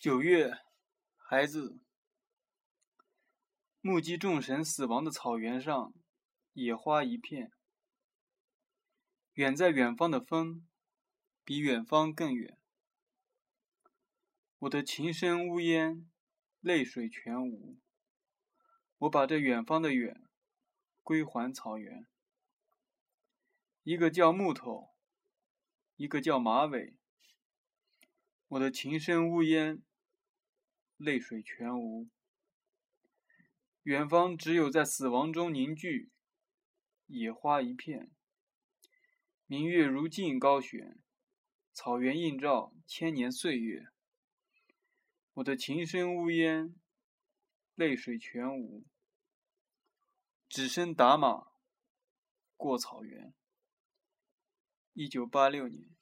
九月，孩子，目击众神死亡的草原上，野花一片。远在远方的风，比远方更远。我的琴声呜咽，泪水全无。我把这远方的远，归还草原。一个叫木头，一个叫马尾。我的琴声呜咽。泪水全无，远方只有在死亡中凝聚，野花一片，明月如镜高悬，草原映照千年岁月。我的琴声呜咽，泪水全无，只身打马过草原。一九八六年。